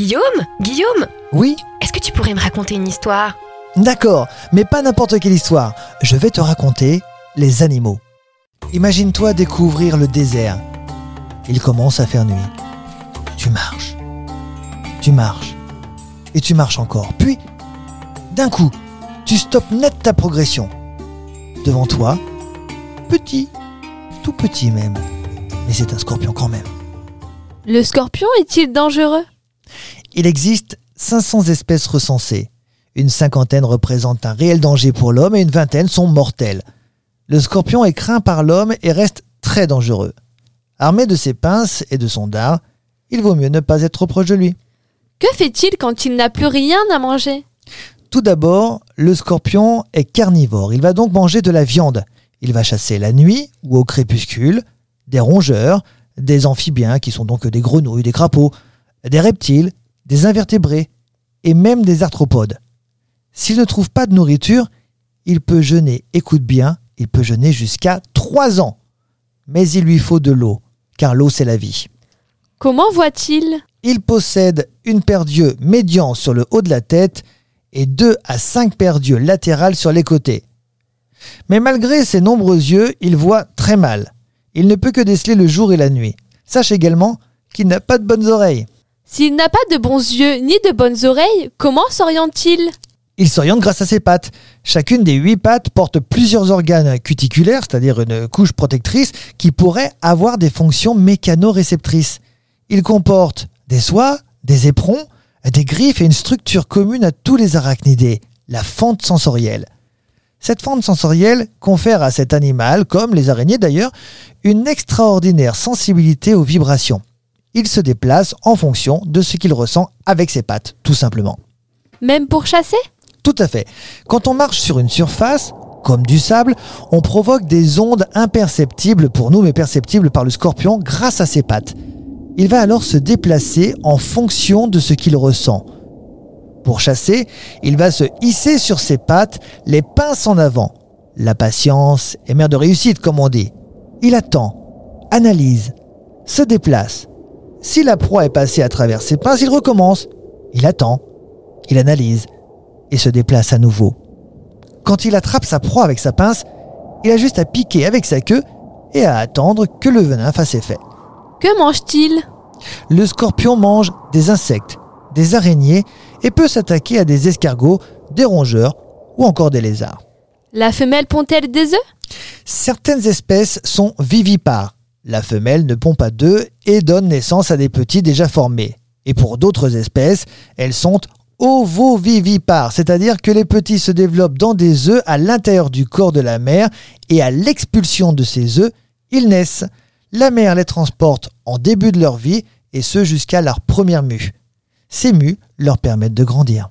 Guillaume Guillaume Oui Est-ce que tu pourrais me raconter une histoire? D'accord, mais pas n'importe quelle histoire. Je vais te raconter les animaux. Imagine-toi découvrir le désert. Il commence à faire nuit. Tu marches. Tu marches. Et tu marches encore. Puis, d'un coup, tu stoppes net ta progression. Devant toi, petit, tout petit même. Mais c'est un scorpion quand même. Le scorpion est-il dangereux? Il existe 500 espèces recensées. Une cinquantaine représentent un réel danger pour l'homme et une vingtaine sont mortelles. Le scorpion est craint par l'homme et reste très dangereux. Armé de ses pinces et de son dard, il vaut mieux ne pas être trop proche de lui. Que fait-il quand il n'a plus rien à manger? Tout d'abord, le scorpion est carnivore. Il va donc manger de la viande. Il va chasser la nuit ou au crépuscule, des rongeurs, des amphibiens qui sont donc des grenouilles, des crapauds, des reptiles, des invertébrés et même des arthropodes. S'il ne trouve pas de nourriture, il peut jeûner, écoute bien, il peut jeûner jusqu'à 3 ans. Mais il lui faut de l'eau, car l'eau c'est la vie. Comment voit-il? Il possède une paire d'yeux médians sur le haut de la tête et deux à cinq paires d'yeux latérales sur les côtés. Mais malgré ses nombreux yeux, il voit très mal. Il ne peut que déceler le jour et la nuit. Sache également qu'il n'a pas de bonnes oreilles. S'il n'a pas de bons yeux ni de bonnes oreilles, comment s'oriente-t-il? Il s'oriente grâce à ses pattes. Chacune des huit pattes porte plusieurs organes cuticulaires, c'est-à-dire une couche protectrice, qui pourrait avoir des fonctions mécanoréceptrices. Il comporte des soies, des éperons, des griffes et une structure commune à tous les arachnidés, la fente sensorielle. Cette fente sensorielle confère à cet animal, comme les araignées d'ailleurs, une extraordinaire sensibilité aux vibrations. Il se déplace en fonction de ce qu'il ressent avec ses pattes, tout simplement. Même pour chasser? Tout à fait. Quand on marche sur une surface, comme du sable, on provoque des ondes imperceptibles pour nous, mais perceptibles par le scorpion grâce à ses pattes. Il va alors se déplacer en fonction de ce qu'il ressent. Pour chasser, il va se hisser sur ses pattes, les pinces en avant. La patience est mère de réussite, comme on dit. Il attend, analyse, se déplace. Si la proie est passée à travers ses pinces, il recommence. Il attend, il analyse et se déplace à nouveau. Quand il attrape sa proie avec sa pince, il a juste à piquer avec sa queue et à attendre que le venin fasse effet. Que mange-t-il? Le scorpion mange des insectes, des araignées et peut s'attaquer à des escargots, des rongeurs ou encore des lézards. La femelle pond-elle des œufs? Certaines espèces sont vivipares. La femelle ne pond pas d'œufs et donne naissance à des petits déjà formés. Et pour d'autres espèces, elles sont ovovivipares, c'est-à-dire que les petits se développent dans des œufs à l'intérieur du corps de la mère et à l'expulsion de ces œufs, ils naissent. La mère les transporte en début de leur vie et ce jusqu'à leur première mue. Ces mues leur permettent de grandir.